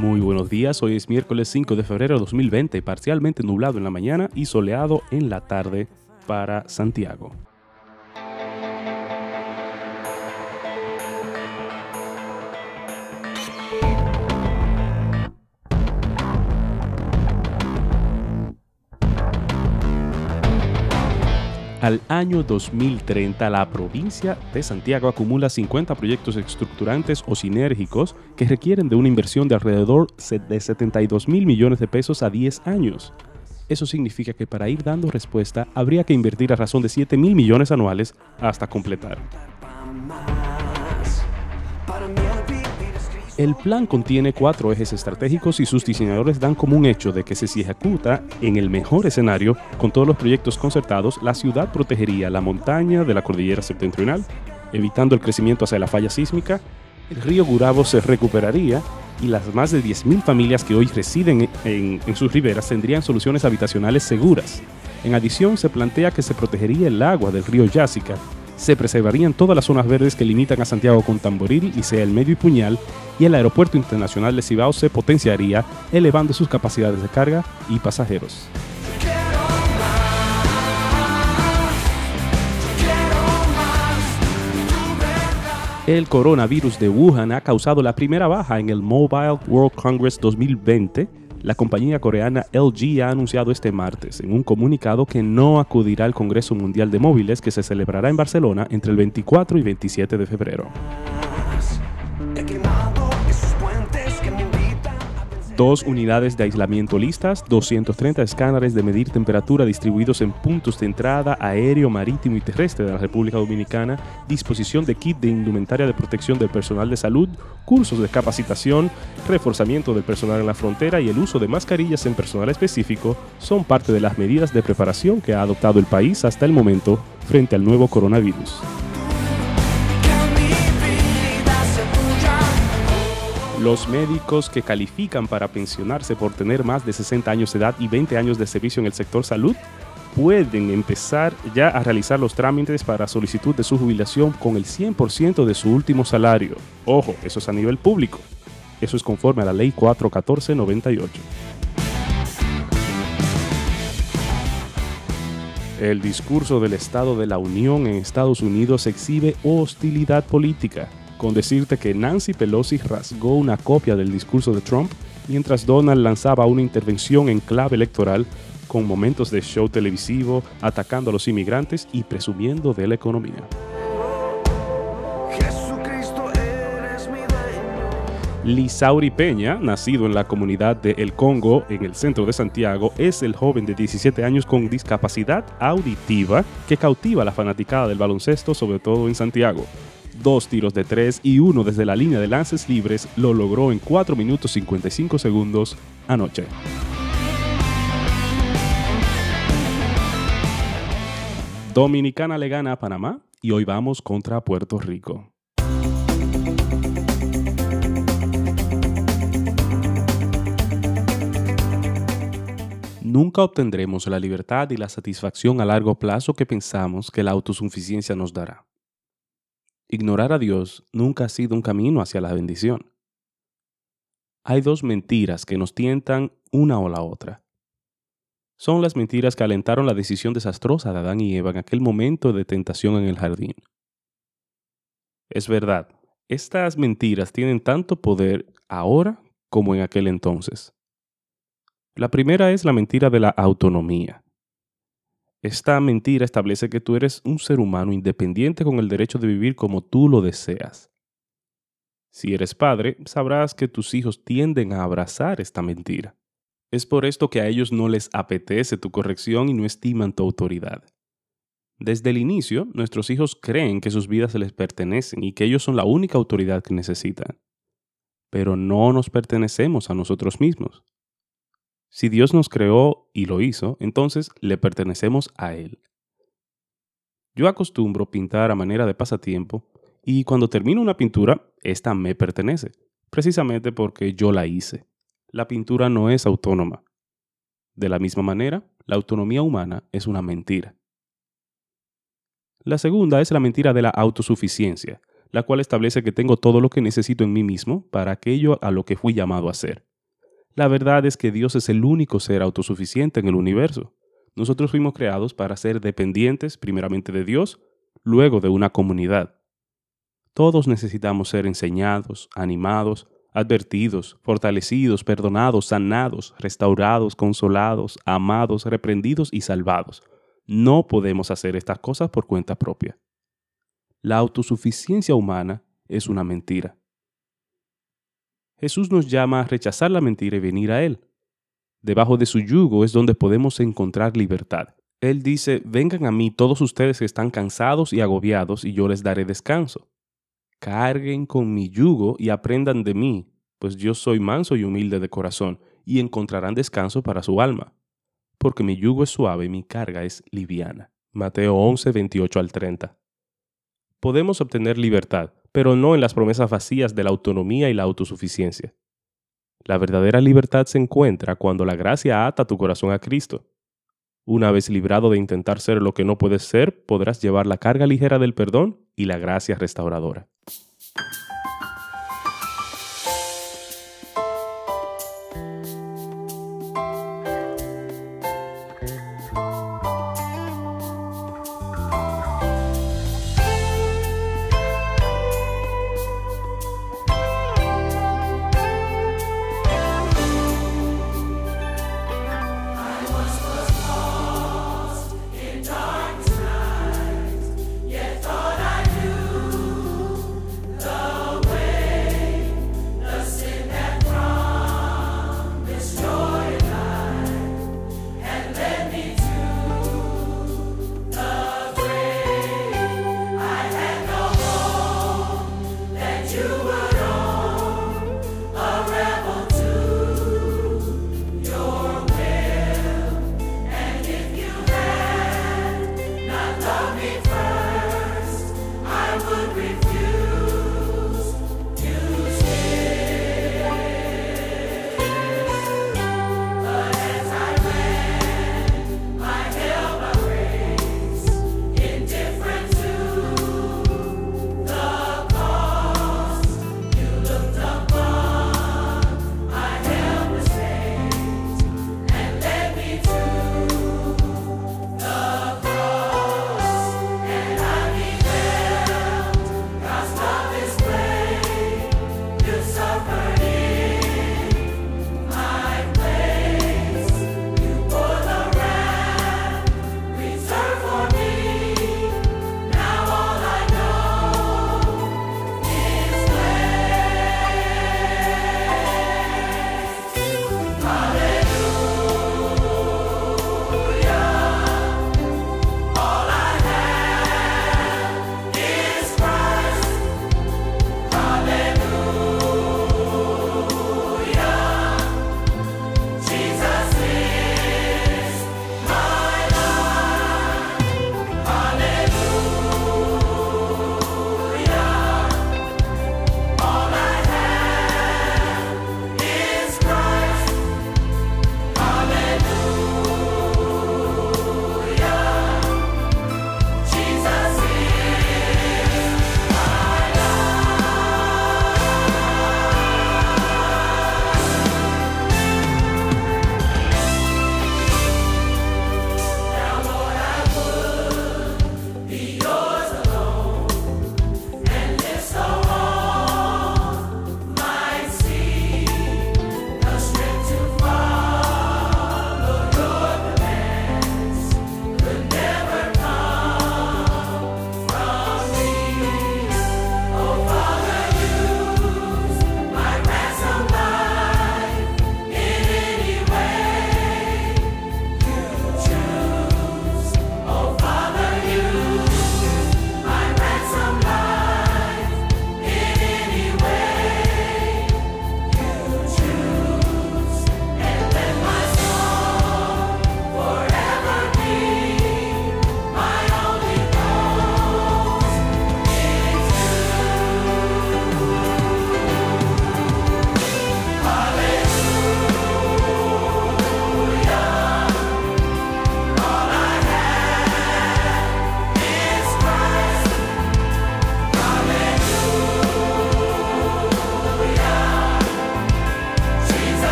Muy buenos días, hoy es miércoles 5 de febrero de 2020, parcialmente nublado en la mañana y soleado en la tarde para Santiago. Al año 2030, la provincia de Santiago acumula 50 proyectos estructurantes o sinérgicos que requieren de una inversión de alrededor de 72 mil millones de pesos a 10 años. Eso significa que para ir dando respuesta habría que invertir a razón de 7 mil millones anuales hasta completar. El plan contiene cuatro ejes estratégicos y sus diseñadores dan como un hecho de que si se ejecuta en el mejor escenario, con todos los proyectos concertados, la ciudad protegería la montaña de la cordillera septentrional, evitando el crecimiento hacia la falla sísmica, el río Gurabo se recuperaría y las más de 10.000 familias que hoy residen en, en sus riberas tendrían soluciones habitacionales seguras. En adición, se plantea que se protegería el agua del río Yásica se preservarían todas las zonas verdes que limitan a Santiago con Tamboril, y sea el Medio y Puñal, y el Aeropuerto Internacional de Cibao se potenciaría, elevando sus capacidades de carga y pasajeros. El coronavirus de Wuhan ha causado la primera baja en el Mobile World Congress 2020 la compañía coreana LG ha anunciado este martes en un comunicado que no acudirá al Congreso Mundial de Móviles que se celebrará en Barcelona entre el 24 y 27 de febrero. Dos unidades de aislamiento listas, 230 escáneres de medir temperatura distribuidos en puntos de entrada aéreo, marítimo y terrestre de la República Dominicana, disposición de kit de indumentaria de protección del personal de salud, cursos de capacitación, reforzamiento del personal en la frontera y el uso de mascarillas en personal específico son parte de las medidas de preparación que ha adoptado el país hasta el momento frente al nuevo coronavirus. Los médicos que califican para pensionarse por tener más de 60 años de edad y 20 años de servicio en el sector salud pueden empezar ya a realizar los trámites para solicitud de su jubilación con el 100% de su último salario. Ojo, eso es a nivel público. Eso es conforme a la ley 41498. El discurso del Estado de la Unión en Estados Unidos exhibe hostilidad política con decirte que Nancy Pelosi rasgó una copia del discurso de Trump mientras Donald lanzaba una intervención en clave electoral con momentos de show televisivo, atacando a los inmigrantes y presumiendo de la economía. Lisauri Peña, nacido en la comunidad de El Congo, en el centro de Santiago, es el joven de 17 años con discapacidad auditiva que cautiva a la fanaticada del baloncesto, sobre todo en Santiago dos tiros de tres y uno desde la línea de lances libres, lo logró en 4 minutos 55 segundos anoche. Dominicana le gana a Panamá y hoy vamos contra Puerto Rico. Nunca obtendremos la libertad y la satisfacción a largo plazo que pensamos que la autosuficiencia nos dará. Ignorar a Dios nunca ha sido un camino hacia la bendición. Hay dos mentiras que nos tientan una o la otra. Son las mentiras que alentaron la decisión desastrosa de Adán y Eva en aquel momento de tentación en el jardín. Es verdad, estas mentiras tienen tanto poder ahora como en aquel entonces. La primera es la mentira de la autonomía. Esta mentira establece que tú eres un ser humano independiente con el derecho de vivir como tú lo deseas. Si eres padre, sabrás que tus hijos tienden a abrazar esta mentira. Es por esto que a ellos no les apetece tu corrección y no estiman tu autoridad. Desde el inicio, nuestros hijos creen que sus vidas les pertenecen y que ellos son la única autoridad que necesitan. Pero no nos pertenecemos a nosotros mismos. Si Dios nos creó y lo hizo, entonces le pertenecemos a Él. Yo acostumbro pintar a manera de pasatiempo y cuando termino una pintura, esta me pertenece, precisamente porque yo la hice. La pintura no es autónoma. De la misma manera, la autonomía humana es una mentira. La segunda es la mentira de la autosuficiencia, la cual establece que tengo todo lo que necesito en mí mismo para aquello a lo que fui llamado a ser. La verdad es que Dios es el único ser autosuficiente en el universo. Nosotros fuimos creados para ser dependientes primeramente de Dios, luego de una comunidad. Todos necesitamos ser enseñados, animados, advertidos, fortalecidos, perdonados, sanados, restaurados, consolados, amados, reprendidos y salvados. No podemos hacer estas cosas por cuenta propia. La autosuficiencia humana es una mentira. Jesús nos llama a rechazar la mentira y venir a Él. Debajo de su yugo es donde podemos encontrar libertad. Él dice, vengan a mí todos ustedes que están cansados y agobiados y yo les daré descanso. Carguen con mi yugo y aprendan de mí, pues yo soy manso y humilde de corazón, y encontrarán descanso para su alma. Porque mi yugo es suave y mi carga es liviana. Mateo 11, 28 al 30. Podemos obtener libertad, pero no en las promesas vacías de la autonomía y la autosuficiencia. La verdadera libertad se encuentra cuando la gracia ata tu corazón a Cristo. Una vez librado de intentar ser lo que no puedes ser, podrás llevar la carga ligera del perdón y la gracia restauradora.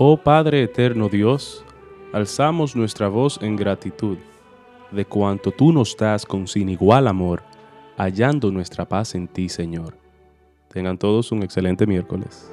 Oh Padre eterno Dios, alzamos nuestra voz en gratitud de cuanto tú nos das con sin igual amor, hallando nuestra paz en ti, Señor. Tengan todos un excelente miércoles.